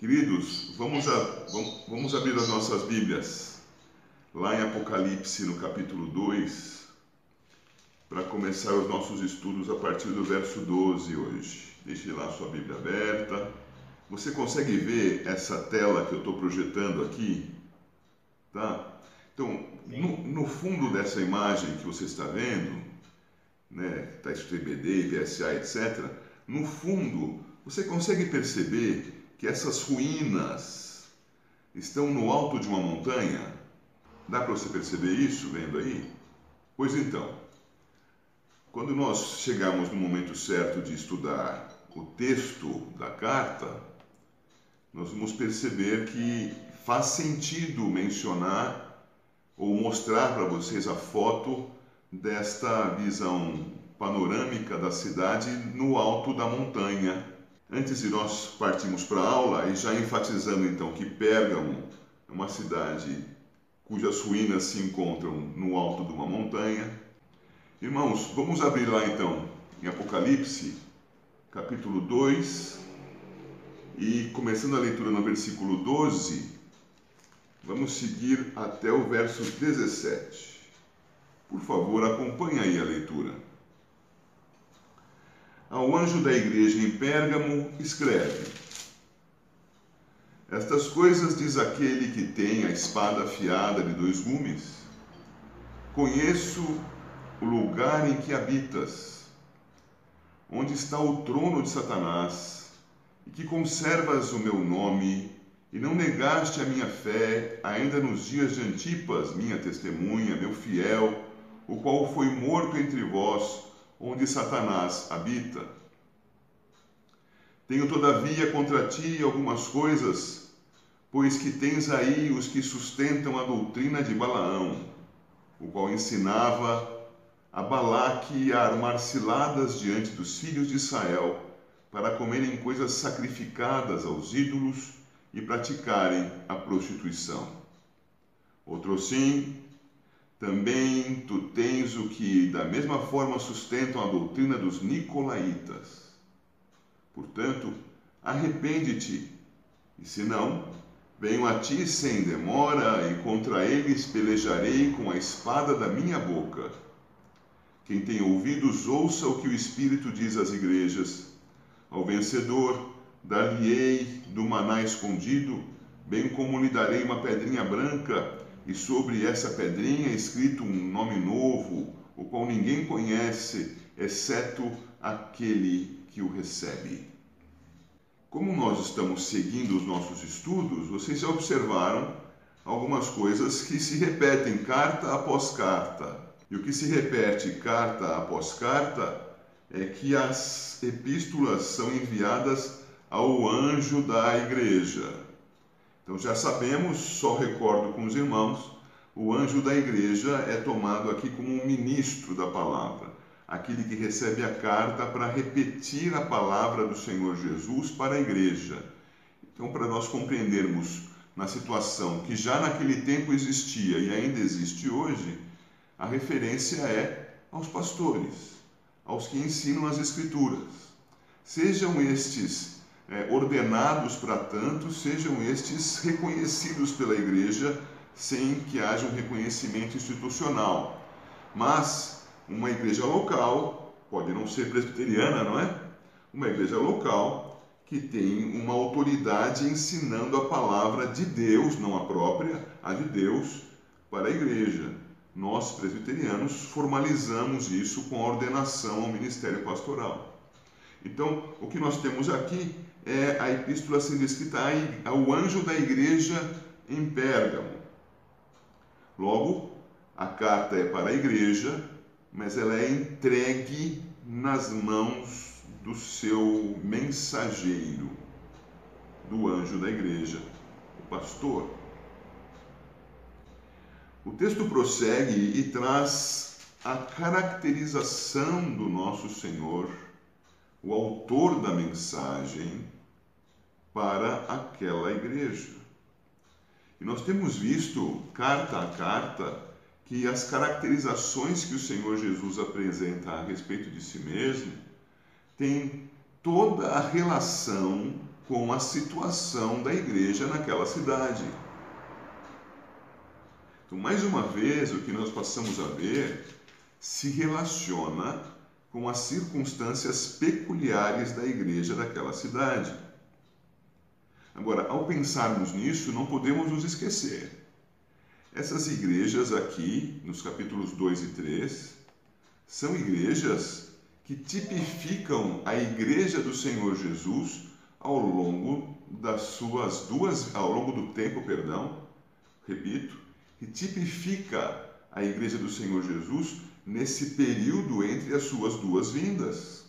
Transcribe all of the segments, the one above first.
Queridos, vamos, a, vamos, vamos abrir as nossas Bíblias lá em Apocalipse, no capítulo 2, para começar os nossos estudos a partir do verso 12 hoje. Deixe lá a sua Bíblia aberta. Você consegue ver essa tela que eu estou projetando aqui? Tá? Então, no, no, fundo dessa imagem que você está vendo, né, está escrito IBD, IPSA, etc., no fundo, você consegue perceber que essas ruínas estão no alto de uma montanha? Dá para você perceber isso vendo aí? Pois então, quando nós chegarmos no momento certo de estudar o texto da carta, nós vamos perceber que faz sentido mencionar ou mostrar para vocês a foto desta visão panorâmica da cidade no alto da montanha Antes de nós partirmos para a aula, e já enfatizando então que Pérgamo é uma cidade cujas ruínas se encontram no alto de uma montanha. Irmãos, vamos abrir lá então em Apocalipse, capítulo 2, e começando a leitura no versículo 12, vamos seguir até o verso 17. Por favor, acompanhe aí a leitura. Ao anjo da igreja em Pérgamo, escreve: Estas coisas diz aquele que tem a espada afiada de dois gumes: Conheço o lugar em que habitas, onde está o trono de Satanás, e que conservas o meu nome, e não negaste a minha fé, ainda nos dias de Antipas, minha testemunha, meu fiel, o qual foi morto entre vós onde Satanás habita. Tenho, todavia, contra ti algumas coisas, pois que tens aí os que sustentam a doutrina de Balaão, o qual ensinava a Balaque a armar ciladas diante dos filhos de Israel, para comerem coisas sacrificadas aos ídolos e praticarem a prostituição. Outro sim, também tu tens o que, da mesma forma, sustentam a doutrina dos nicolaítas. Portanto, arrepende-te, e se não, venho a ti sem demora, e contra eles pelejarei com a espada da minha boca. Quem tem ouvidos, ouça o que o Espírito diz às igrejas. Ao vencedor, dar-lhe-ei do maná escondido, bem como lhe darei uma pedrinha branca e sobre essa pedrinha é escrito um nome novo, o qual ninguém conhece, exceto aquele que o recebe. Como nós estamos seguindo os nossos estudos, vocês já observaram algumas coisas que se repetem carta após carta. E o que se repete carta após carta é que as epístolas são enviadas ao anjo da igreja. Então já sabemos, só recordo com os irmãos, o anjo da igreja é tomado aqui como um ministro da palavra, aquele que recebe a carta para repetir a palavra do Senhor Jesus para a igreja. Então, para nós compreendermos na situação que já naquele tempo existia e ainda existe hoje, a referência é aos pastores, aos que ensinam as Escrituras. Sejam estes é, ordenados para tanto, sejam estes reconhecidos pela igreja sem que haja um reconhecimento institucional. Mas uma igreja local, pode não ser presbiteriana, não é? Uma igreja local que tem uma autoridade ensinando a palavra de Deus, não a própria, a de Deus, para a igreja. Nós, presbiterianos, formalizamos isso com a ordenação ao ministério pastoral. Então, o que nós temos aqui é a epístola sendo escrita ao anjo da igreja em Pérgamo. Logo, a carta é para a igreja, mas ela é entregue nas mãos do seu mensageiro, do anjo da igreja, o pastor. O texto prossegue e traz a caracterização do nosso Senhor o autor da mensagem para aquela igreja. E nós temos visto, carta a carta, que as caracterizações que o Senhor Jesus apresenta a respeito de si mesmo têm toda a relação com a situação da igreja naquela cidade. Então, mais uma vez, o que nós passamos a ver se relaciona com as circunstâncias peculiares da igreja daquela cidade. Agora, ao pensarmos nisso, não podemos nos esquecer. Essas igrejas aqui, nos capítulos 2 e 3, são igrejas que tipificam a igreja do Senhor Jesus ao longo das suas duas, ao longo do tempo, perdão, repito, que tipifica a igreja do Senhor Jesus nesse período entre as suas duas vindas.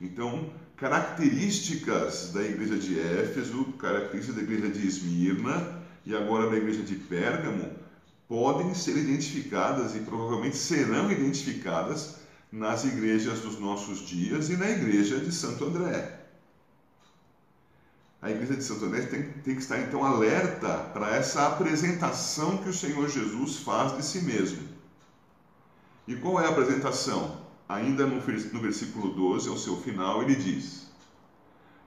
Então, características da igreja de Éfeso, características da igreja de Esmirna e agora da igreja de Pérgamo podem ser identificadas e provavelmente serão identificadas nas igrejas dos nossos dias e na igreja de Santo André. A igreja de Santo André tem, tem que estar então alerta para essa apresentação que o Senhor Jesus faz de si mesmo. E qual é a apresentação? Ainda no, versículo 12, ao seu final, ele diz: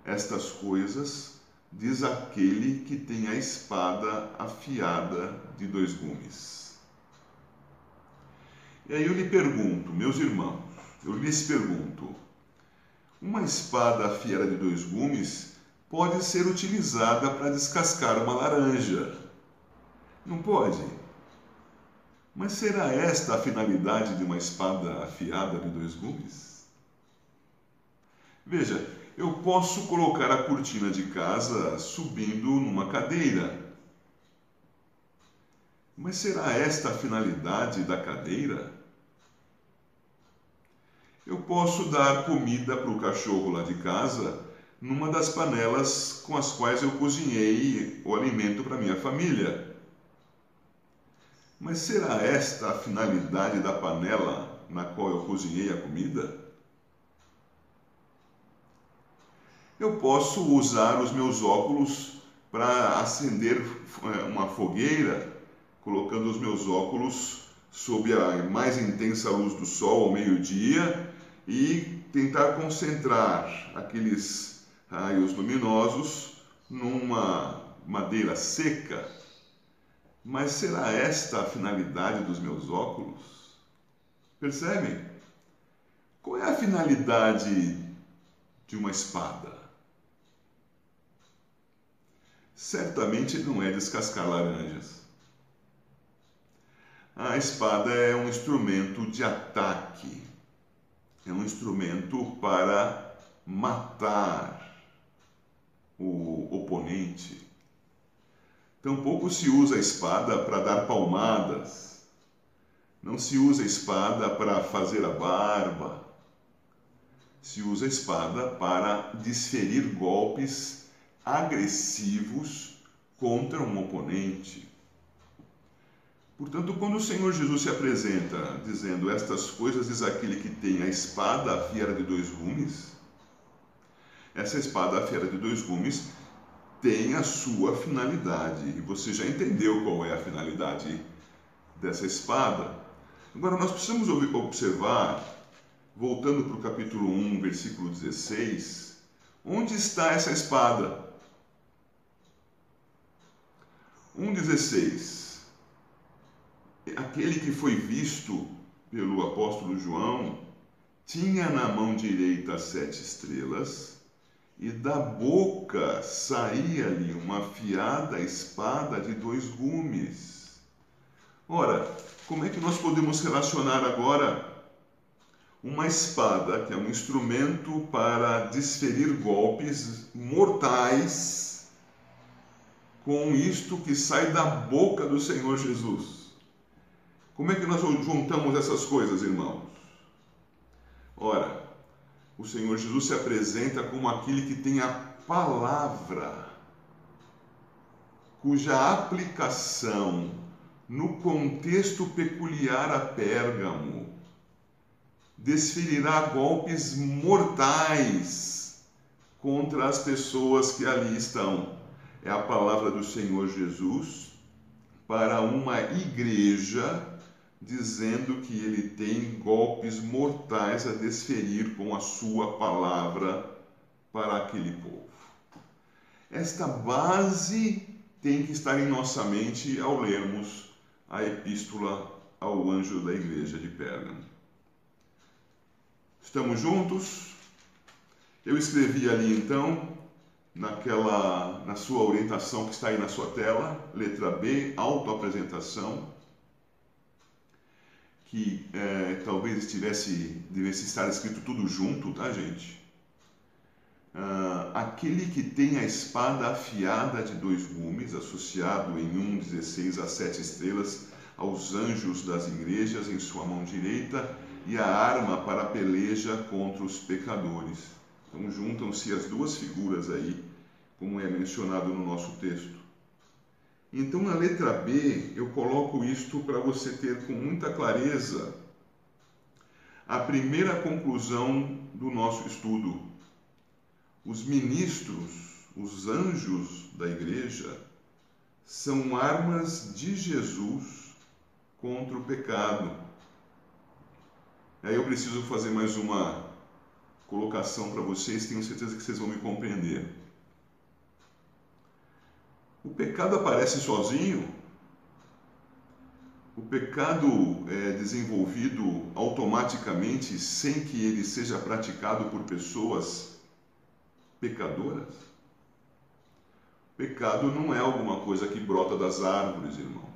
Estas coisas diz aquele que tem a espada afiada de dois gumes. E aí eu lhe pergunto, meus irmãos, eu lhes pergunto: uma espada afiada de dois gumes pode ser utilizada para descascar uma laranja? Não pode? Mas será esta a finalidade de uma espada afiada de dois gumes? Veja, eu posso colocar a cortina de casa subindo numa cadeira. Mas será esta a finalidade da cadeira? Eu posso dar comida para o cachorro lá de casa numa das panelas com as quais eu cozinhei o alimento para minha família. Mas será esta a finalidade da panela na qual eu cozinhei a comida? eu posso usar os meus óculos para acender eh, uma fogueira, colocando os meus óculos sob a mais intensa luz do sol ao meio-dia e tentar concentrar aqueles raios luminosos numa madeira seca. Mas será esta a finalidade dos meus óculos? Percebem? Qual é a finalidade de uma espada? certamente não é descascar laranjas. A espada é um instrumento de ataque, é um instrumento para matar o oponente. Tampouco se usa a espada para dar palmadas, não se usa a espada para fazer a barba, se usa a espada para desferir golpes agressivos contra um oponente. Portanto, quando o Senhor Jesus se apresenta dizendo estas coisas diz aquele que tem a espada afiada de dois gumes, essa espada afiada de dois gumes tem a sua finalidade, e você já entendeu qual é a finalidade dessa espada. Agora, nós precisamos observar, voltando para o capítulo 1, versículo 16, onde está essa espada? 1,16 Aquele que foi visto pelo apóstolo João tinha na mão direita sete estrelas e da boca saía-lhe uma afiada espada de dois gumes. Ora, como é que nós podemos relacionar agora uma espada, que é um instrumento para desferir golpes mortais, com isto que sai da boca do Senhor Jesus. Como é que nós juntamos essas coisas, irmãos? Ora, o Senhor Jesus se apresenta como aquele que tem a palavra, cuja aplicação no contexto peculiar a Pérgamo desferirá golpes mortais contra as pessoas que ali estão. É a palavra do Senhor Jesus para uma igreja, dizendo que ele tem golpes mortais a desferir com a sua palavra para aquele povo. Esta base tem que estar em nossa mente ao lermos a epístola ao anjo da igreja de Pérgamo. Estamos juntos? Eu escrevi ali então, naquela, na sua orientação que está aí na sua tela, letra B, autoapresentação, que é, talvez estivesse, devesse estar escrito tudo junto, tá, gente? Uh, aquele que tem a espada afiada de dois gumes, associado em 1,16 a sete estrelas, aos anjos das igrejas em sua mão direita, e a arma para a peleja contra os pecadores. Então juntam-se as duas figuras aí, como é mencionado no nosso texto. Então na letra B eu coloco isto para você ter com muita clareza a primeira conclusão do nosso estudo os ministros, os anjos da igreja, são armas de Jesus contra o pecado. Aí eu preciso fazer mais uma colocação para vocês, tenho certeza que vocês vão me compreender. O pecado aparece sozinho? O pecado é desenvolvido automaticamente sem que ele seja praticado por pessoas pecadoras? Pecado não é alguma coisa que brota das árvores, irmãos.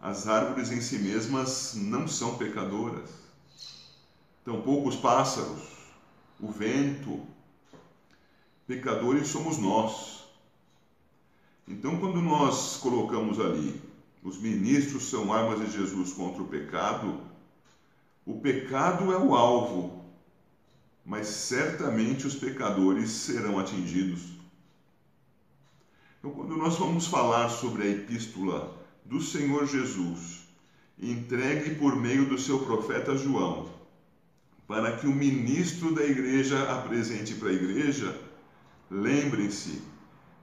As árvores em si mesmas não são pecadoras. Tampouco os pássaros, o vento. Pecadores somos nós. Então, quando nós colocamos ali, os ministros são armas de Jesus contra o pecado, o pecado é o alvo, mas certamente os pecadores serão atingidos. Então, quando nós vamos falar sobre a epístola do Senhor Jesus, entregue por meio do seu profeta João, para que o ministro da igreja apresente para a igreja, lembrem-se,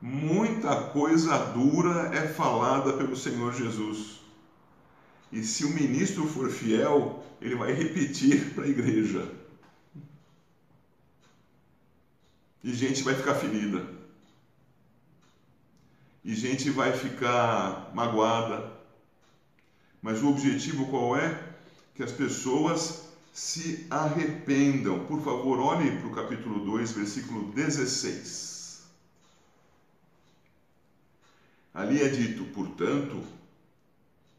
muita coisa dura é falada pelo Senhor Jesus. E se o ministro for fiel, ele vai repetir para a igreja. E gente vai ficar ferida. E gente vai ficar magoada. Mas o objetivo qual é? Que as pessoas se arrependam. Por favor, olhe para o capítulo 2, versículo 16. Ali é dito, portanto,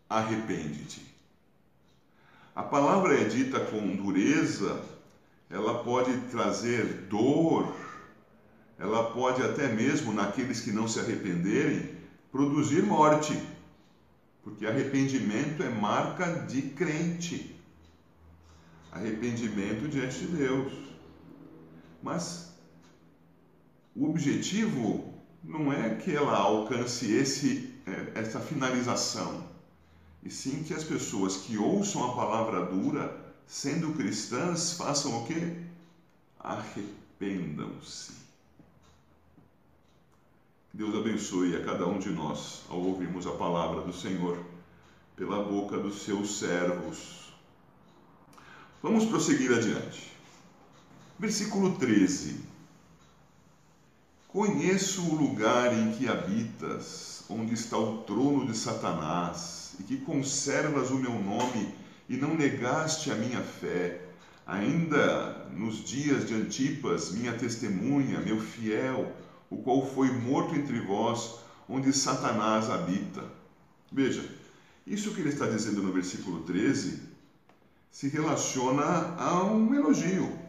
arrepende-te. A palavra é dita com dureza, ela pode trazer dor, ela pode até mesmo, naqueles que não se arrependerem, produzir morte, porque arrependimento é marca de crente, arrependimento diante de Deus. Mas o objetivo não é que ela alcance esse, é, essa finalização, e sim que as pessoas que ouçam a palavra dura, sendo cristãs, façam o quê? Arrependam-se. Deus abençoe a cada um de nós ao ouvirmos a palavra do Senhor pela boca dos seus servos. Vamos prosseguir adiante. Versículo 13. Conheço o lugar em que habitas, onde está o trono de Satanás, e que conservas o meu nome e não negaste a minha fé, ainda nos dias de Antipas, minha testemunha, meu fiel, o qual foi morto entre vós, onde Satanás habita. Veja, isso que ele está dizendo no versículo 13 se relaciona a um elogio.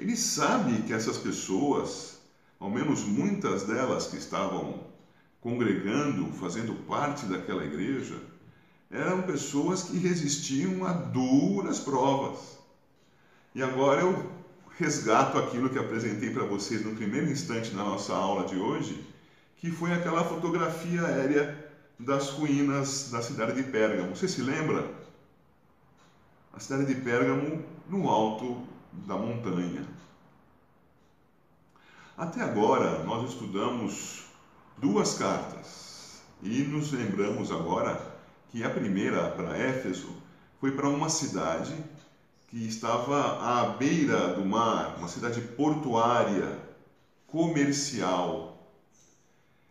Ele sabe que essas pessoas, ao menos muitas delas que estavam congregando, fazendo parte daquela igreja, eram pessoas que resistiam a duras provas. E agora eu resgato aquilo que apresentei para vocês no primeiro instante na nossa aula de hoje, que foi aquela fotografia aérea das ruínas da cidade de Pérgamo. Você se lembra? A cidade de Pérgamo no alto da montanha. Até agora nós estudamos duas cartas e nos lembramos agora que a primeira para Éfeso foi para uma cidade que estava à beira do mar, uma cidade portuária, comercial.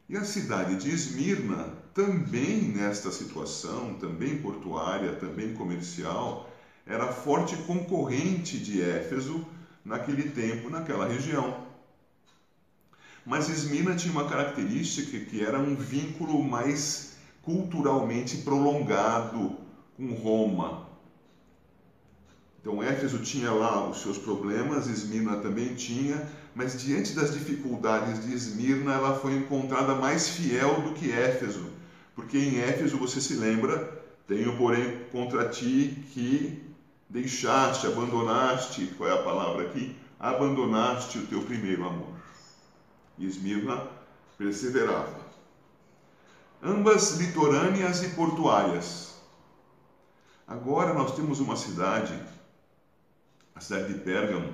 E a cidade de Esmirna, também nesta situação, também portuária, também comercial, era forte concorrente de Éfeso naquele tempo, naquela região. Mas Esmirna tinha uma característica que era um vínculo mais culturalmente prolongado com Roma. Então Éfeso tinha lá os seus problemas, Esmirna também tinha, mas diante das dificuldades de Esmirna, ela foi encontrada mais fiel do que Éfeso, porque em Éfeso você se lembra, tenho porém contra ti que deixaste, abandonaste, qual é a palavra aqui? Abandonaste o teu primeiro amor. E Esmirna perseverava. Ambas litorâneas e portuárias. Agora nós temos uma cidade a cidade de Pérgamo,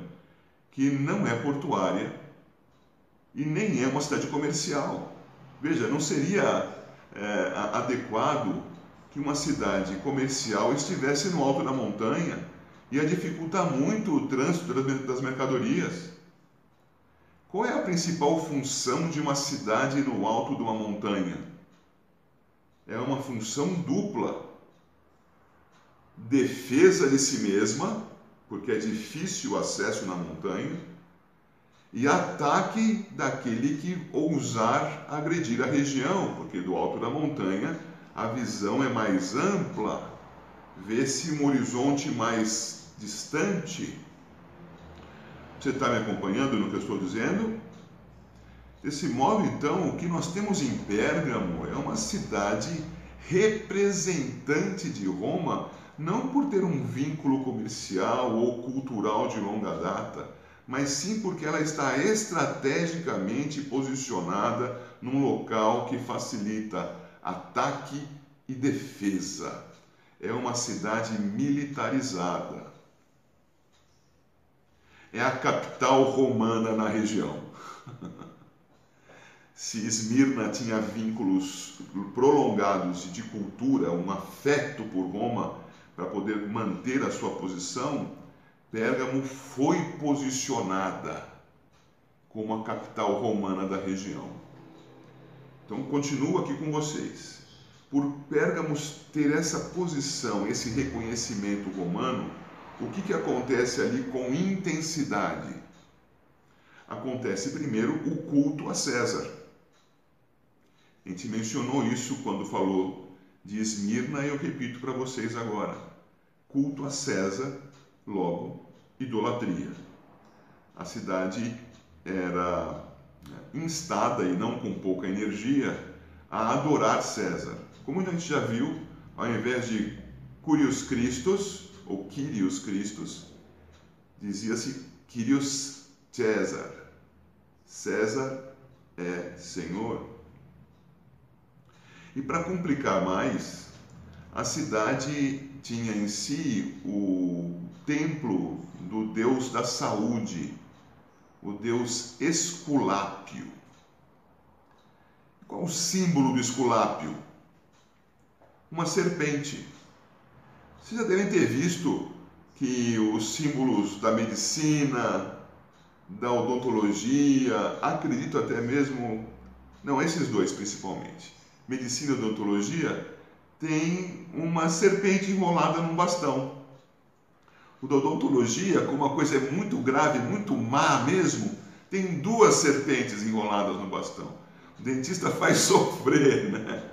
que não é portuária e nem é uma cidade comercial. Veja, não seria é, adequado que uma cidade comercial estivesse no alto da montanha ia dificultar muito o trânsito das mercadorias. Qual é a principal função de uma cidade no alto de uma montanha? É uma função dupla: defesa de si mesma porque é difícil o acesso na montanha, e ataque daquele que ousar agredir a região, porque do alto da montanha a visão é mais ampla, vê-se um horizonte mais distante. Você está me acompanhando no que eu estou dizendo? Desse modo, então, o que nós temos em Pérgamo é uma cidade representante de Roma não por ter um vínculo comercial ou cultural de longa data, mas sim porque ela está estrategicamente posicionada num local que facilita ataque e defesa. É uma cidade militarizada. É a capital romana na região. Se Esmirna tinha vínculos prolongados de cultura, um afeto por Roma, para poder manter a sua posição, Pérgamo foi posicionada como a capital romana da região. Então, continuo aqui com vocês. Por Pérgamo ter essa posição, esse reconhecimento romano, o que, que acontece ali com intensidade? Acontece primeiro o culto a César. A gente mencionou isso quando falou de Esmirna, eu repito para vocês agora: culto a César, logo, idolatria. A cidade era instada e não com pouca energia a adorar César. Como a gente já viu, ao invés de Curios Christos ou Kyrios Christos, dizia-se Kyrios César. César é Senhor. E para complicar mais, a cidade tinha em si o templo do deus da saúde, o deus Esculápio. Qual o símbolo do Esculápio? Uma serpente. Vocês já devem ter visto que os símbolos da medicina, da odontologia, acredito até mesmo, não, esses dois principalmente, medicina e odontologia, tem uma serpente enrolada num bastão. O odontologia, como a coisa é muito grave, muito má mesmo, tem duas serpentes enroladas no bastão. O dentista faz sofrer, né?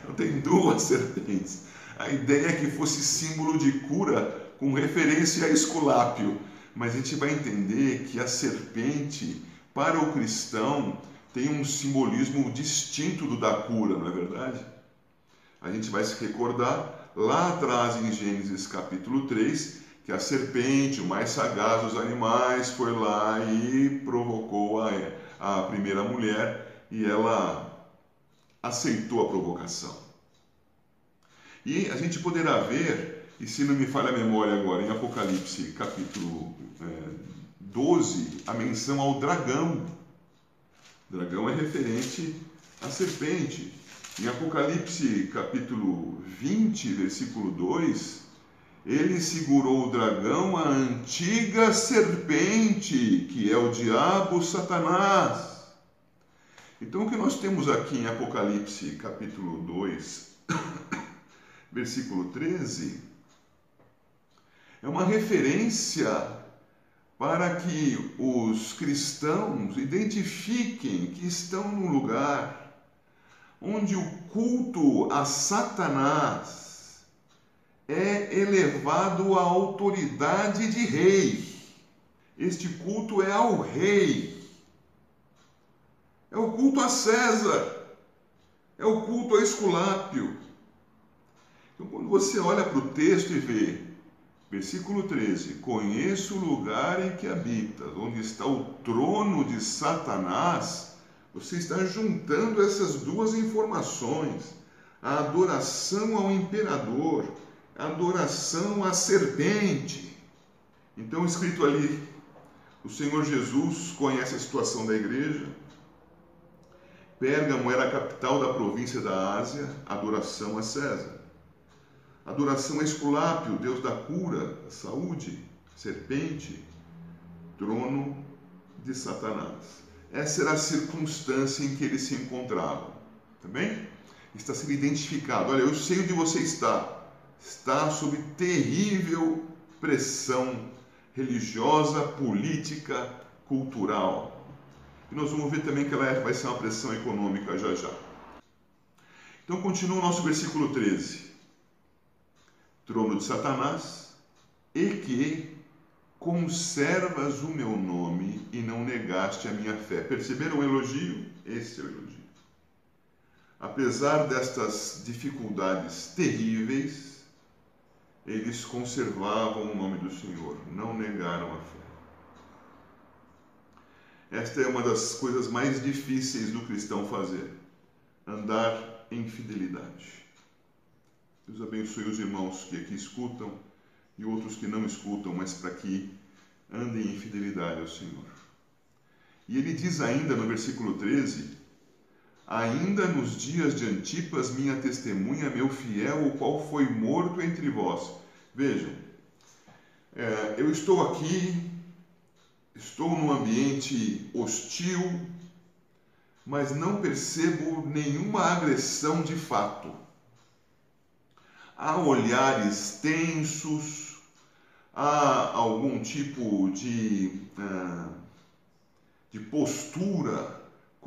Então tem duas serpentes. A ideia é que fosse símbolo de cura com referência a Esculápio. Mas a gente vai entender que a serpente, para o cristão, tem um simbolismo distinto do da cura, não é verdade? A gente vai se recordar lá atrás em Gênesis capítulo 3 que a serpente, o mais sagaz dos animais, foi lá e provocou a, a primeira mulher e ela aceitou a provocação. E a gente poderá ver, e se não me falha a memória agora, em Apocalipse capítulo é, 12, a menção ao dragão Dragão é referente à serpente. Em Apocalipse capítulo 20, versículo 2, Ele segurou o dragão, a antiga serpente, que é o diabo Satanás. Então, o que nós temos aqui em Apocalipse, capítulo 2, versículo 13, é uma referência para que os cristãos identifiquem que estão num lugar onde o culto a Satanás é elevado à autoridade de rei. Este culto é ao rei. É o culto a César. É o culto a Esculápio. Então, quando você olha para o texto e vê Versículo 13: Conheço o lugar em que habitas, onde está o trono de Satanás. Você está juntando essas duas informações: a adoração ao imperador, adoração à serpente. Então, escrito ali, o Senhor Jesus conhece a situação da igreja. Pérgamo era a capital da província da Ásia, adoração a César. Adoração a Esculápio, Deus da cura, saúde, serpente, trono de Satanás. Essa era a circunstância em que eles se encontravam. Tá bem? Está sendo identificado. Olha, eu sei onde você está. Está sob terrível pressão religiosa, política, cultural. E nós vamos ver também que ela é, vai ser uma pressão econômica já já. Então continua o nosso versículo 13 trono de Satanás, e que conservas o meu nome e não negaste a minha fé. Perceberam o elogio? Esse é o elogio. Apesar destas dificuldades terríveis, eles conservavam o nome do Senhor, não negaram a fé. Esta é uma das coisas mais difíceis do cristão fazer: andar em fidelidade. Deus abençoe os irmãos que aqui escutam e outros que não escutam, mas para que andem em fidelidade ao Senhor. E ele diz ainda no versículo 13: Ainda nos dias de Antipas, minha testemunha, meu fiel, o qual foi morto entre vós. Vejam, é, eu estou aqui, estou num ambiente hostil, mas não percebo nenhuma agressão de fato há olhares tensos, há algum tipo de, uh, de postura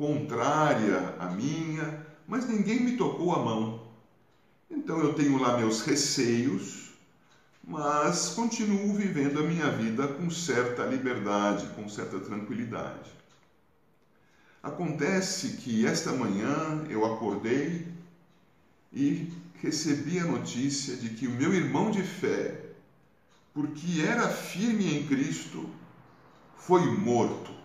contrária à minha, mas ninguém me tocou a mão. Então eu tenho lá meus receios, mas continuo vivendo a minha vida com certa liberdade, com certa tranquilidade. Acontece que esta manhã eu acordei e recebi a notícia de que o meu irmão de fé, porque era firme em Cristo, foi morto.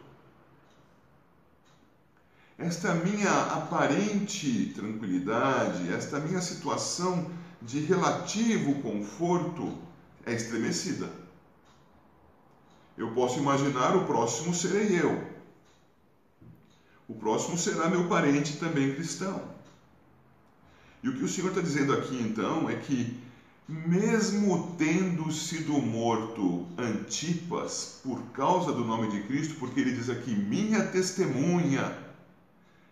Esta minha aparente tranquilidade, esta minha situação de relativo conforto é estremecida. Eu posso imaginar o próximo serei eu. O próximo será meu parente também cristão. E o que o Senhor está dizendo aqui então é que, mesmo tendo sido morto Antipas por causa do nome de Cristo, porque ele diz aqui: minha testemunha,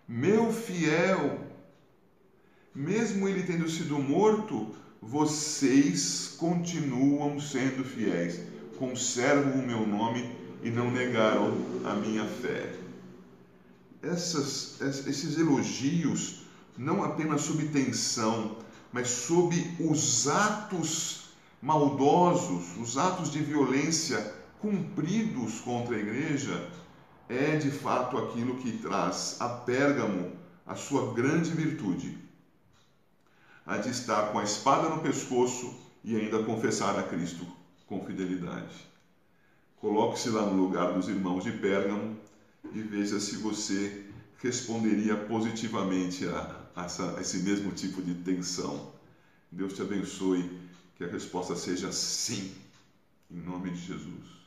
meu fiel, mesmo ele tendo sido morto, vocês continuam sendo fiéis, conservam o meu nome e não negaram a minha fé. Essas, esses elogios não apenas sob tensão, mas sob os atos maldosos, os atos de violência cumpridos contra a igreja, é de fato aquilo que traz a Pérgamo a sua grande virtude, a de estar com a espada no pescoço e ainda confessar a Cristo com fidelidade. Coloque-se lá no lugar dos irmãos de Pérgamo e veja se você responderia positivamente a, essa, esse mesmo tipo de tensão. Deus te abençoe, que a resposta seja sim, em nome de Jesus.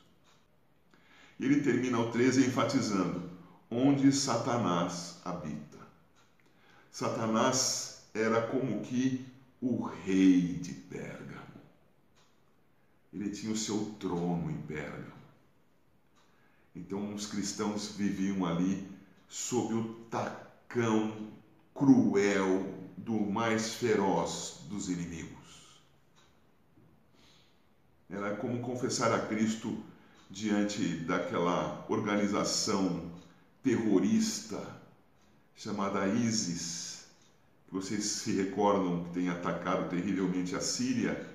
Ele termina o 13 enfatizando: onde Satanás habita. Satanás era como que o rei de Pérgamo. ele tinha o seu trono em Pérgamo. Então os cristãos viviam ali sob o tacão cruel do mais feroz dos inimigos. Era como confessar a Cristo diante daquela organização terrorista chamada ISIS, que vocês se recordam que tem atacado terrivelmente a Síria,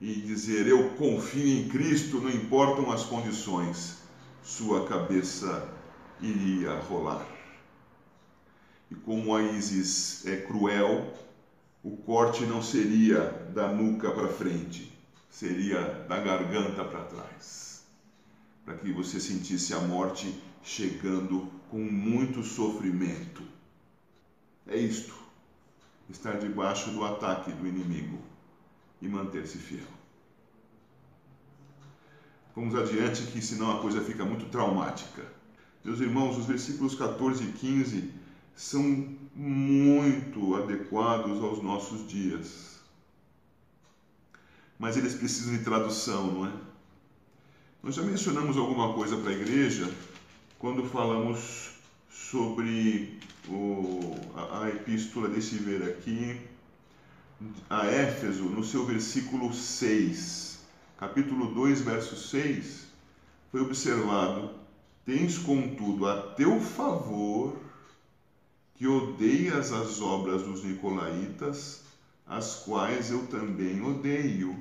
e dizer: Eu confio em Cristo, não importam as condições, sua cabeça iria rolar. E como a ISIS é cruel, o corte não seria da nuca para frente, seria da garganta para trás, para que você sentisse a morte chegando com muito sofrimento. É isto, estar debaixo do ataque do inimigo e manter-se fiel. Vamos adiante, que senão a coisa fica muito traumática. Meus irmãos, os versículos 14 e 15 são muito adequados aos nossos dias. Mas eles precisam de tradução, não é? Nós já mencionamos alguma coisa para a igreja quando falamos sobre o, a, a epístola, deixe ver aqui, a Éfeso, no seu versículo 6, capítulo 2, verso 6, foi observado: Tens, contudo, a teu favor que odeias as obras dos Nicolaítas, as quais eu também odeio.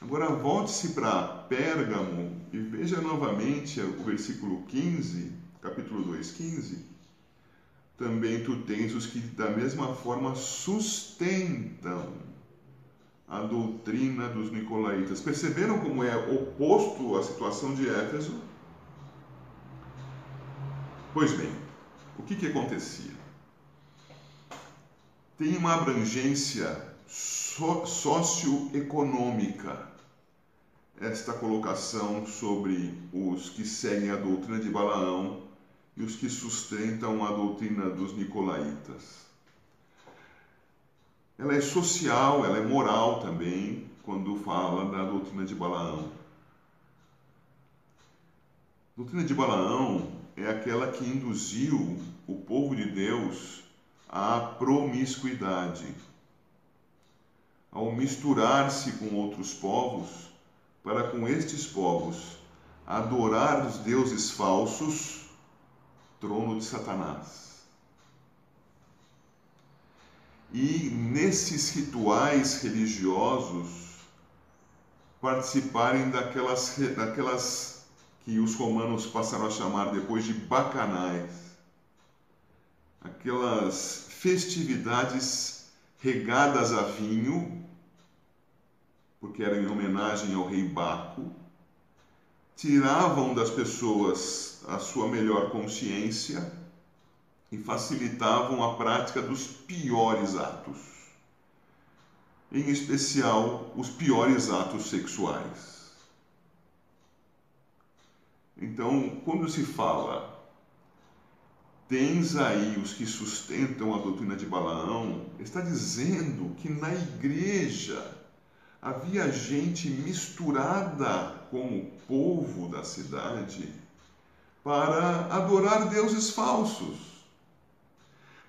Agora volte-se para Pérgamo e veja novamente o versículo 15, capítulo 2, 15 também tu tens os que da mesma forma sustentam a doutrina dos nicolaítas. Perceberam como é oposto à situação de Éfeso? Pois bem, o que, que acontecia? Tem uma abrangência so, socioeconômica esta colocação sobre os que seguem a doutrina de Balaão e os que sustentam a doutrina dos nicolaítas. Ela é social, ela é moral também, quando fala da doutrina de Balaão. A doutrina de Balaão é aquela que induziu o povo de Deus à promiscuidade, ao misturar-se com outros povos, para com estes povos adorar os deuses falsos trono de Satanás. E nesses rituais religiosos participarem daquelas, daquelas que os romanos passaram a chamar depois de bacanais, aquelas festividades regadas a vinho, porque eram em homenagem ao rei Baco, tiravam das pessoas a sua melhor consciência e facilitavam a prática dos piores atos, em especial os piores atos sexuais. Então, quando se fala, tens aí os que sustentam a doutrina de Balaão, está dizendo que na igreja havia gente misturada com o povo da cidade para adorar deuses falsos,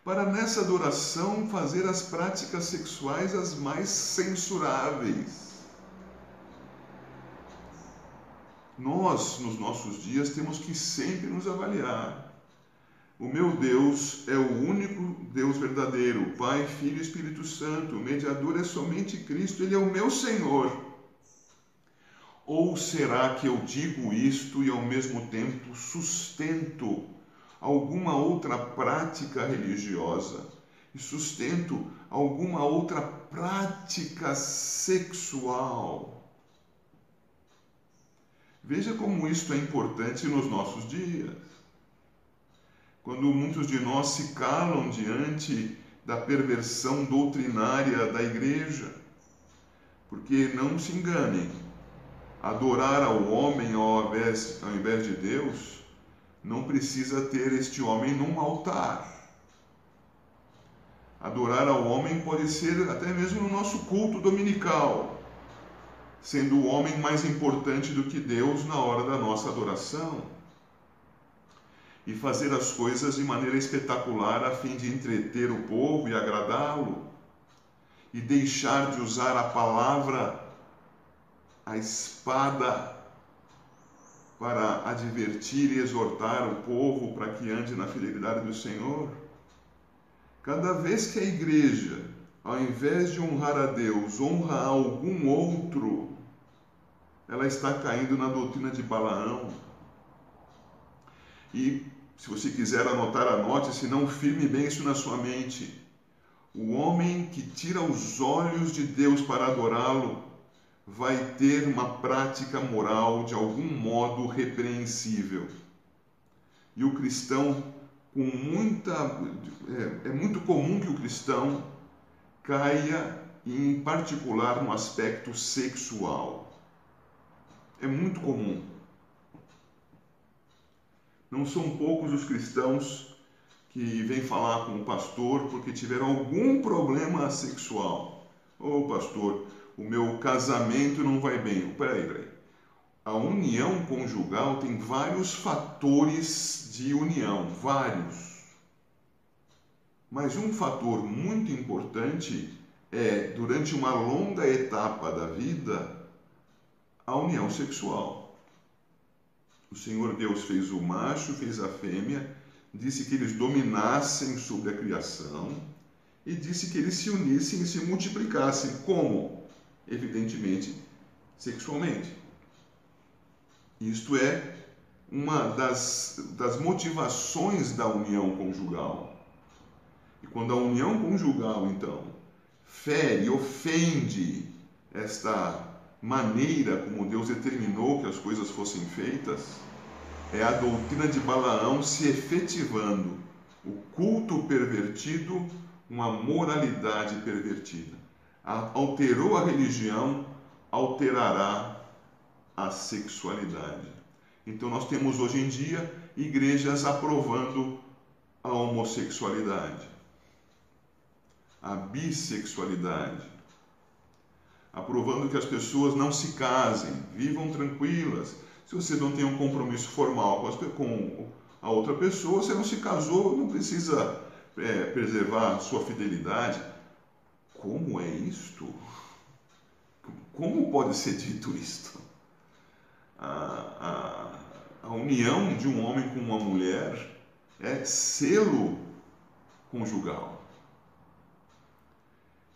para nessa adoração fazer as práticas sexuais as mais censuráveis. Nós, nos nossos dias, temos que sempre nos avaliar. O meu Deus é o único Deus verdadeiro, Pai, Filho e Espírito Santo. O mediador é somente Cristo, ele é o meu Senhor. Ou será que eu digo isto e ao mesmo tempo sustento alguma outra prática religiosa e sustento alguma outra prática sexual? Veja como isto é importante nos nossos dias quando muitos de nós se calam diante da perversão doutrinária da igreja. Porque não se enganem, adorar ao homem ao invés, ao invés de Deus não precisa ter este homem num altar. Adorar ao homem pode ser até mesmo no nosso culto dominical, sendo o homem mais importante do que Deus na hora da nossa adoração. E fazer as coisas de maneira espetacular a fim de entreter o povo e agradá-lo, e deixar de usar a palavra, a espada, para advertir e exortar o povo para que ande na fidelidade do Senhor. Cada vez que a igreja, ao invés de honrar a Deus, honra algum outro, ela está caindo na doutrina de Balaão. E se você quiser anotar, anote, se não, firme bem isso na sua mente. O homem que tira os olhos de Deus para adorá-lo vai ter uma prática moral de algum modo repreensível. E o cristão, com muita. É, é muito comum que o cristão caia, em particular, no aspecto sexual. É muito comum. Não são poucos os cristãos que vêm falar com o pastor porque tiveram algum problema sexual. Ô oh, pastor, o meu casamento não vai bem. Peraí, peraí. A união conjugal tem vários fatores de união, vários. Mas um fator muito importante é, durante uma longa etapa da vida, a união sexual. O Senhor Deus fez o macho, fez a fêmea, disse que eles dominassem sobre a criação e disse que eles se unissem e se multiplicassem. Como? evidentemente, sexualmente. Isto é uma das, das motivações da união conjugal. E quando a união conjugal, então, fere, ofende esta maneira como Deus determinou que as coisas fossem feitas, é a doutrina de Balaão se efetivando, o culto pervertido, uma moralidade pervertida. Alterou a religião, alterará a sexualidade. Então nós temos hoje em dia igrejas aprovando a homossexualidade, a bissexualidade, aprovando que as pessoas não se casem, vivam tranquilas. Se você não tem um compromisso formal com a outra pessoa, você não se casou, não precisa é, preservar sua fidelidade como é isto? Como pode ser dito isto? A, a, a união de um homem com uma mulher é selo conjugal.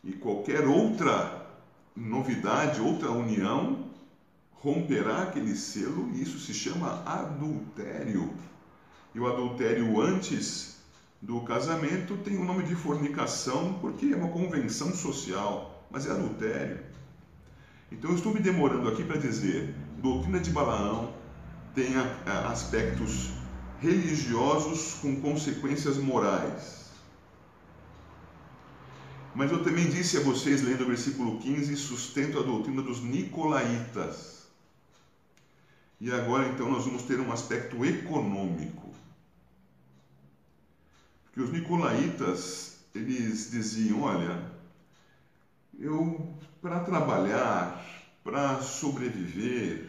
E qualquer outra novidade, outra união, romperá aquele selo, e isso se chama adultério. E o adultério antes do casamento tem o nome de fornicação porque é uma convenção social, mas é adultério. Então eu estou me demorando aqui para dizer, doutrina de Balaão tem aspectos religiosos com consequências morais. Mas eu também disse a vocês, lendo o versículo 15, sustento a doutrina dos nicolaítas. E agora então nós vamos ter um aspecto econômico que os nicolaítas eles diziam, olha, eu para trabalhar, para sobreviver,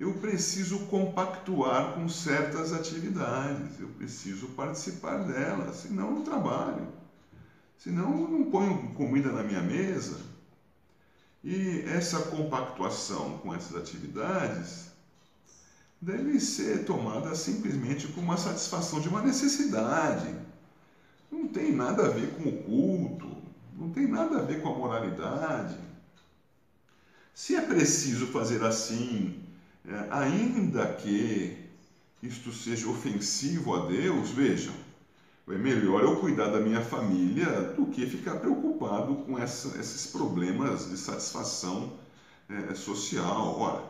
eu preciso compactuar com certas atividades, eu preciso participar delas, senão não trabalho, senão eu não ponho comida na minha mesa. E essa compactuação com essas atividades deve ser tomada simplesmente como uma satisfação de uma necessidade. Não tem nada a ver com o culto, não tem nada a ver com a moralidade. Se é preciso fazer assim, é, ainda que isto seja ofensivo a Deus, vejam, é melhor eu cuidar da minha família do que ficar preocupado com essa, esses problemas de satisfação é, social. Ora,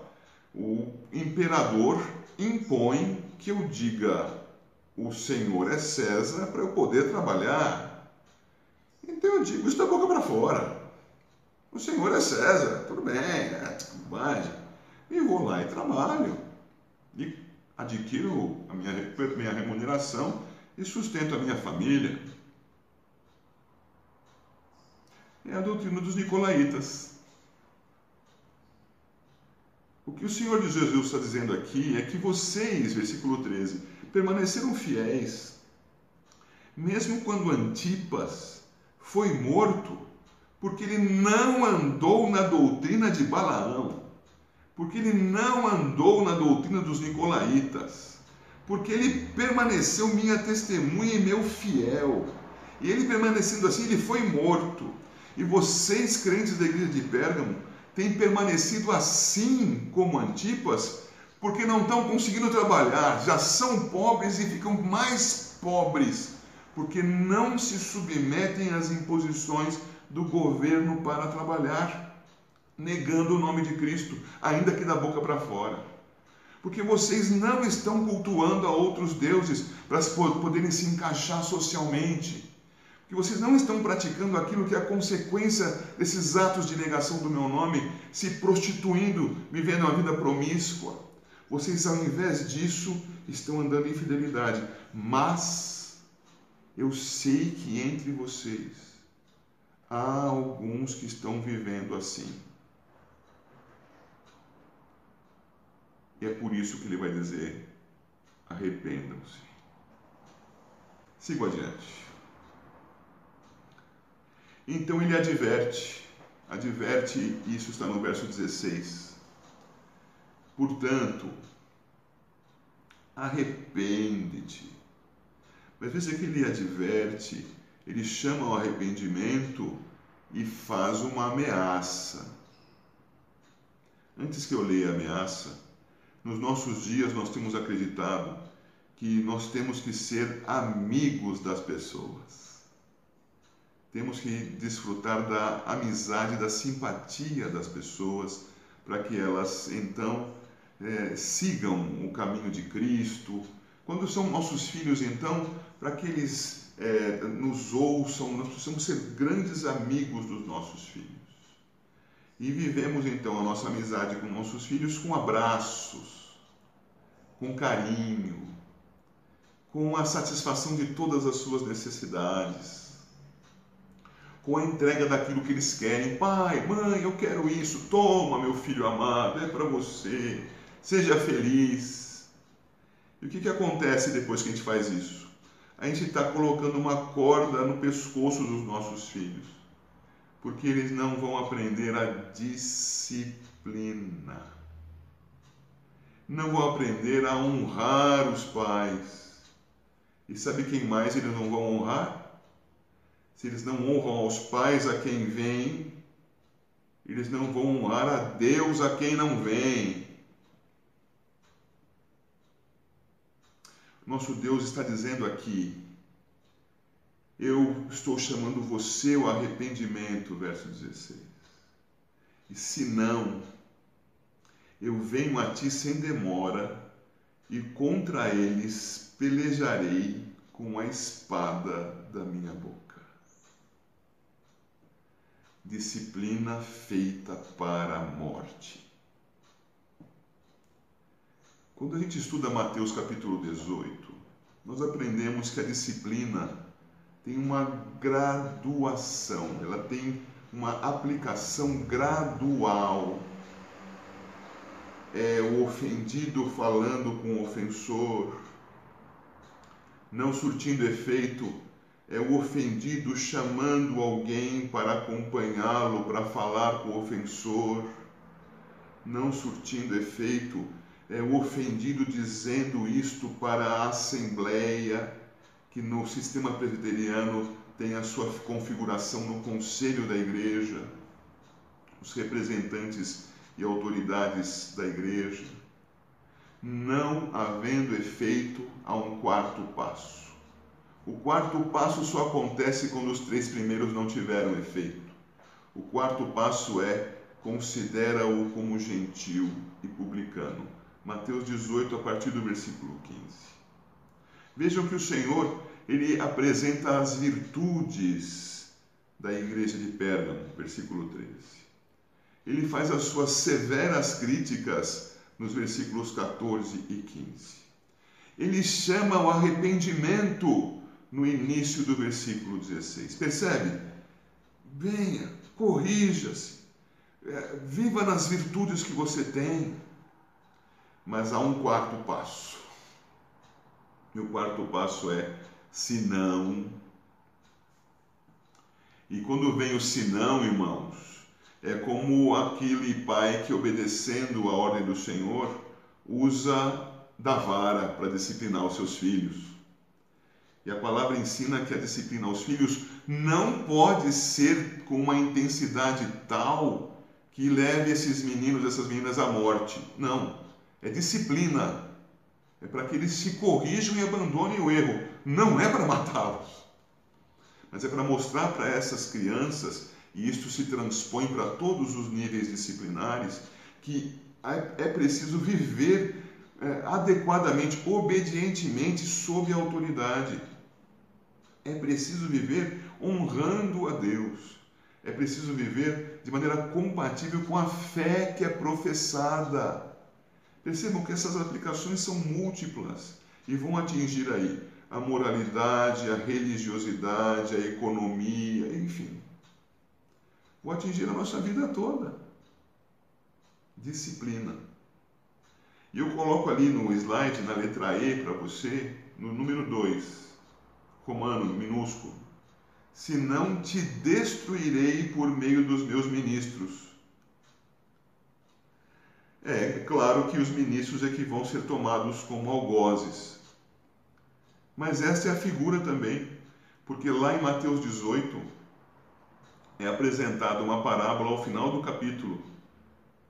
o imperador impõe que eu diga o Senhor é César para eu poder trabalhar. Então eu digo isso da boca para fora. O Senhor é César, tudo bem, é bobagem. E vou lá e trabalho. E adquiro a minha, minha remuneração e sustento a minha família. É a doutrina dos nicolaítas. O que o Senhor de Jesus está dizendo aqui é que vocês, versículo 13, permaneceram fiéis, mesmo quando Antipas foi morto, porque ele não andou na doutrina de Balaão, porque ele não andou na doutrina dos Nicolaítas, porque ele permaneceu minha testemunha e meu fiel. E ele permanecendo assim, ele foi morto. E vocês, crentes da igreja de Pérgamo, têm permanecido assim como Antipas, porque não estão conseguindo trabalhar, já são pobres e ficam mais pobres, porque não se submetem às imposições do governo para trabalhar, negando o nome de Cristo, ainda que da boca para fora. Porque vocês não estão cultuando a outros deuses para poderem se encaixar socialmente que vocês não estão praticando aquilo que é a consequência desses atos de negação do meu nome, se prostituindo, vivendo uma vida promíscua. Vocês, ao invés disso, estão andando em fidelidade. Mas eu sei que entre vocês há alguns que estão vivendo assim. E é por isso que ele vai dizer: arrependam-se. Sigo adiante. Então ele adverte, adverte, isso está no verso 16. Portanto, arrepende-te. Mas veja que ele adverte, ele chama ao arrependimento e faz uma ameaça. Antes que eu leia a ameaça, nos nossos dias nós temos acreditado que nós temos que ser amigos das pessoas temos que desfrutar da amizade, da simpatia das pessoas, para que elas então é, sigam o caminho de Cristo. Quando são nossos filhos, então, para que eles é, nos ouçam, nós precisamos ser grandes amigos dos nossos filhos. E vivemos então a nossa amizade com nossos filhos com abraços, com carinho, com a satisfação de todas as suas necessidades com a entrega daquilo que eles querem. Pai, mãe, eu quero isso. Toma, meu filho amado, é para você. Seja feliz. E o que, que acontece depois que a gente faz isso? A gente está colocando uma corda no pescoço dos nossos filhos, porque eles não vão aprender a disciplina. Não vão aprender a honrar os pais. E sabe quem mais eles não vão honrar? se eles não honram aos pais a quem vem, eles não vão honrar a Deus a quem não vem. Nosso Deus está dizendo aqui: Eu estou chamando você ao arrependimento, verso 16. E se não, eu venho a ti sem demora, e contra eles pelejarei com a espada da minha boca disciplina feita para a morte. Quando a gente estuda Mateus capítulo 18, nós aprendemos que a disciplina tem uma graduação, ela tem uma aplicação gradual. É o ofendido falando com o ofensor, não surtindo efeito é o ofendido chamando alguém para acompanhá-lo, para falar com o ofensor, não surtindo efeito, é o ofendido dizendo isto para a Assembleia, que no sistema presbiteriano tem a sua configuração no conselho da igreja, os representantes e autoridades da igreja, não havendo efeito a um quarto passo o quarto passo só acontece quando os três primeiros não tiveram efeito. O quarto passo é considera-o como gentil e publicano. Mateus 18, a partir do versículo 15. Vejam que o Senhor, ele apresenta as virtudes da igreja de Pérgamo, versículo 13. Ele faz as suas severas críticas nos versículos 14 e 15. Ele chama ao arrependimento no início do versículo 16. Percebe? Venha, corrija-se, é, viva nas virtudes que você tem, Mas há um quarto passo. E o quarto passo é se não. E quando vem o sinão, irmãos, é como aquele pai que, obedecendo a ordem do Senhor, usa da vara para disciplinar os seus filhos. E a palavra ensina que a disciplina aos filhos não pode ser com uma intensidade tal que leve esses meninos, essas meninas à morte. Não. É disciplina. É para que eles se corrijam e abandonem o erro. Não é para matá-los. Mas é para mostrar para essas crianças, e isto se transpõe para todos os níveis disciplinares, que é, é preciso viver é, adequadamente, obedientemente, sob a autoridade. É preciso viver honrando a Deus. É preciso viver de maneira compatível com a fé que é professada. Percebam que essas aplicações são múltiplas e vão atingir aí a moralidade, a religiosidade, a economia, enfim. Vão atingir a nossa vida toda. Disciplina. E eu coloco ali no slide, na letra E para você, no número 2, romano, minúsculo. Se não te destruirei por meio dos meus ministros. É, claro que os ministros é que vão ser tomados como algozes. Mas esta é a figura também, porque lá em Mateus 18 é apresentada uma parábola ao final do capítulo.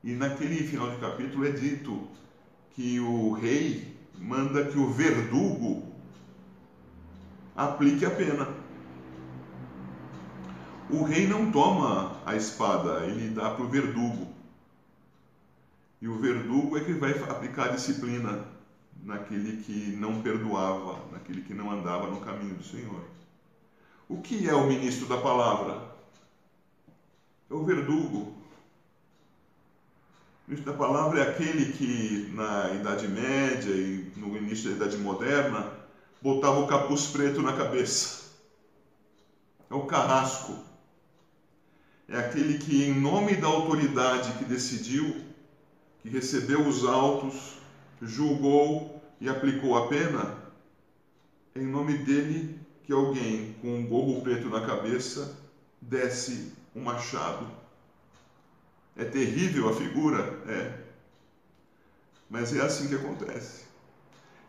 E naquele final de capítulo é dito que o rei manda que o verdugo aplique a pena. O rei não toma a espada, ele dá para o verdugo. E o verdugo é que vai aplicar disciplina naquele que não perdoava, naquele que não andava no caminho do Senhor. O que é o ministro da palavra? É o verdugo. O ministro da palavra é aquele que na Idade Média e no início da Idade Moderna botava o capuz preto na cabeça. É o carrasco. É aquele que, em nome da autoridade que decidiu, recebeu os autos, julgou e aplicou a pena, em nome dele que alguém com um gorro preto na cabeça desce um machado é terrível a figura? É. Mas é assim que acontece.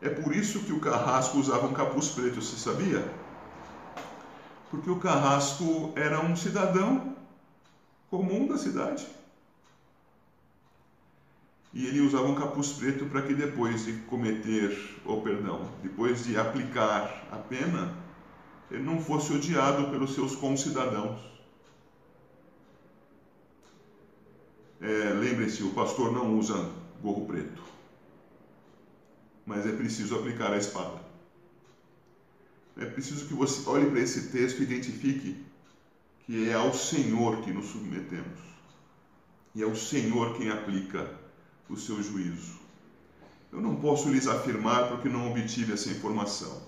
É por isso que o carrasco usava um capuz preto, você sabia? Porque o carrasco era um cidadão comum da cidade. E ele usava um capuz preto para que depois de cometer, ou perdão, depois de aplicar a pena, ele não fosse odiado pelos seus concidadãos. É, Lembre-se, o pastor não usa gorro preto, mas é preciso aplicar a espada. É preciso que você olhe para esse texto e identifique que é ao Senhor que nos submetemos e é o Senhor quem aplica o seu juízo. Eu não posso lhes afirmar porque não obtive essa informação,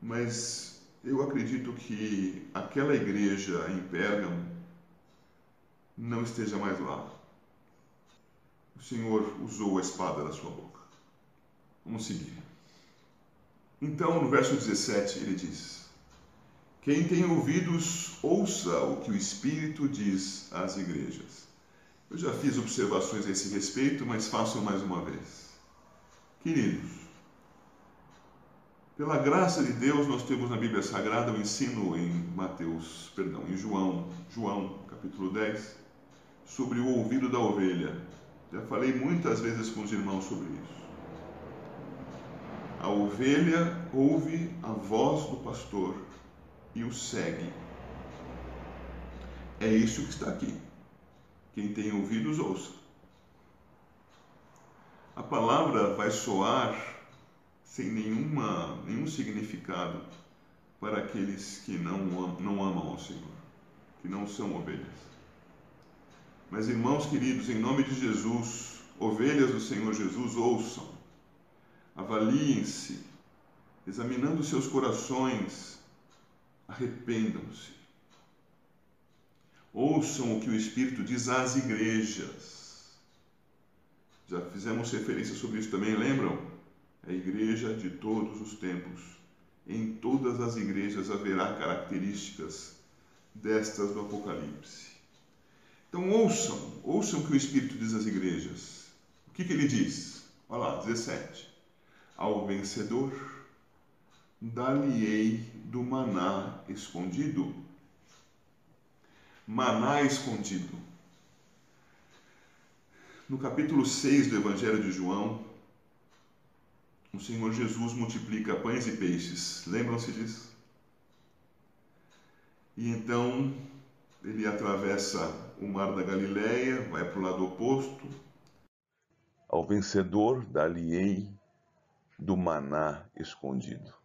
mas eu acredito que aquela igreja em Pérgamo não esteja mais lá. O Senhor usou a espada da sua boca. Vamos seguir. Então, no verso 17, ele diz: Quem tem ouvidos, ouça o que o Espírito diz às igrejas. Eu já fiz observações a esse respeito, mas faço mais uma vez. Queridos, pela graça de Deus, nós temos na Bíblia Sagrada o ensino em Mateus, perdão, em João, João, capítulo 10, sobre o ouvido da ovelha. Já falei muitas vezes com os irmãos sobre isso. A ovelha ouve a voz do pastor e o segue. É isso que está aqui. Quem tem ouvidos, ouça. A palavra vai soar sem nenhuma, nenhum significado para aqueles que não, não amam ao Senhor, que não são ovelhas. Mas, irmãos queridos, em nome de Jesus, ovelhas do Senhor Jesus, ouçam, avaliem-se, examinando seus corações, arrependam-se. Ouçam o que o Espírito diz às igrejas. Já fizemos referência sobre isso também, lembram? A igreja de todos os tempos. Em todas as igrejas haverá características destas do Apocalipse. Então ouçam, ouçam o que o Espírito diz às igrejas. O que, que ele diz? Olha lá, 17. Ao vencedor, dar-lhe-ei do maná escondido. Maná escondido. No capítulo 6 do Evangelho de João, o Senhor Jesus multiplica pães e peixes. Lembram-se disso? E então ele atravessa o mar da Galileia, vai para o lado oposto. Ao vencedor dar-lhe-ei do maná escondido.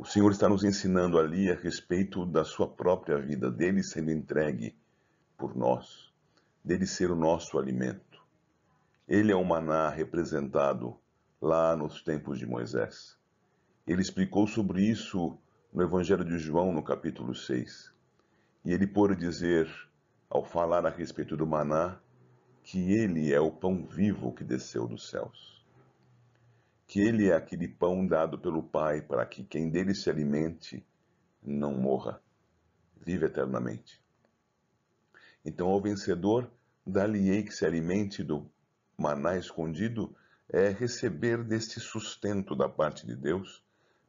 O Senhor está nos ensinando ali a respeito da sua própria vida, dele sendo entregue por nós, dele ser o nosso alimento. Ele é o maná representado lá nos tempos de Moisés. Ele explicou sobre isso no Evangelho de João, no capítulo 6. E ele pôde dizer, ao falar a respeito do maná, que ele é o pão vivo que desceu dos céus. Que ele é aquele pão dado pelo Pai para que quem dele se alimente não morra, vive eternamente. Então, ao vencedor, dá-lhe-ei que se alimente do maná escondido, é receber deste sustento da parte de Deus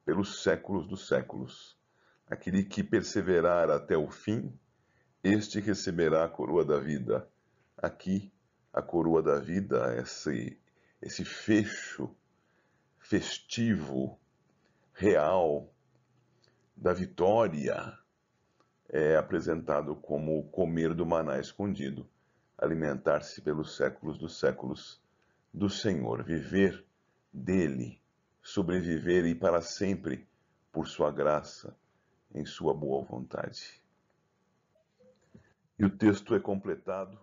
pelos séculos dos séculos. Aquele que perseverar até o fim, este receberá a coroa da vida. Aqui, a coroa da vida, esse, esse fecho festivo, real, da vitória, é apresentado como comer do maná escondido, alimentar-se pelos séculos dos séculos do Senhor, viver dele, sobreviver e para sempre por sua graça, em sua boa vontade. E o texto é completado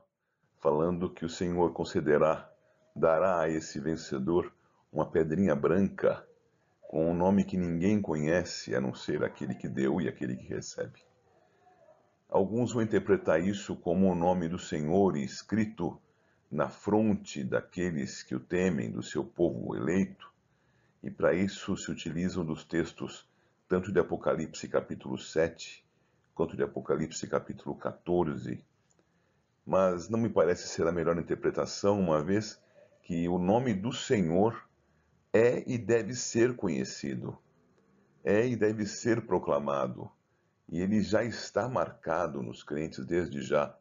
falando que o Senhor concederá, dará a esse vencedor uma pedrinha branca com um nome que ninguém conhece a não ser aquele que deu e aquele que recebe. Alguns vão interpretar isso como o nome do Senhor escrito na fronte daqueles que o temem, do seu povo eleito, e para isso se utilizam dos textos tanto de Apocalipse capítulo 7, quanto de Apocalipse capítulo 14. Mas não me parece ser a melhor interpretação, uma vez que o nome do Senhor é e deve ser conhecido, é e deve ser proclamado, e ele já está marcado nos crentes desde já.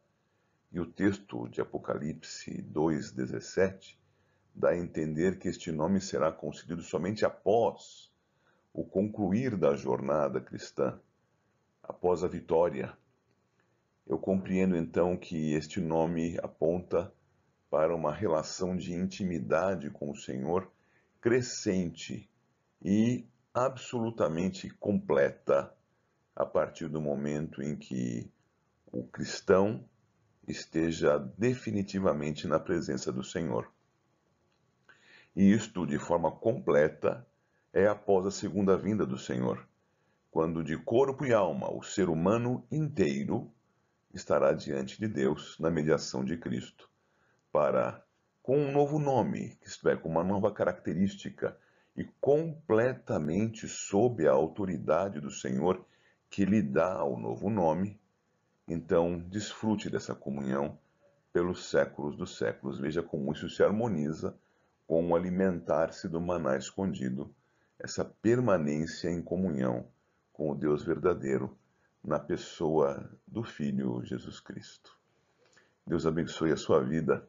E o texto de Apocalipse 2,17 dá a entender que este nome será concedido somente após o concluir da jornada cristã, após a vitória. Eu compreendo então que este nome aponta para uma relação de intimidade com o Senhor crescente e absolutamente completa a partir do momento em que o cristão esteja definitivamente na presença do Senhor. E isto de forma completa é após a segunda vinda do Senhor, quando de corpo e alma o ser humano inteiro estará diante de Deus na mediação de Cristo, para, com um novo nome, isto é, com uma nova característica e completamente sob a autoridade do Senhor que lhe dá o novo nome, então desfrute dessa comunhão pelos séculos dos séculos. Veja como isso se harmoniza com o alimentar-se do maná escondido essa permanência em comunhão com o Deus verdadeiro na pessoa do Filho Jesus Cristo. Deus abençoe a sua vida,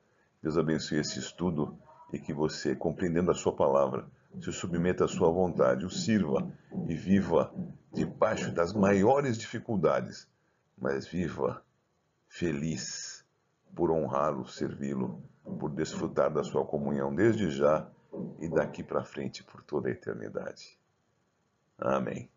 Deus abençoe esse estudo e que você, compreendendo a sua palavra, se submeta à sua vontade, o sirva e viva debaixo das maiores dificuldades, mas viva feliz por honrá-lo, servi-lo, por desfrutar da sua comunhão desde já e daqui para frente por toda a eternidade. Amém.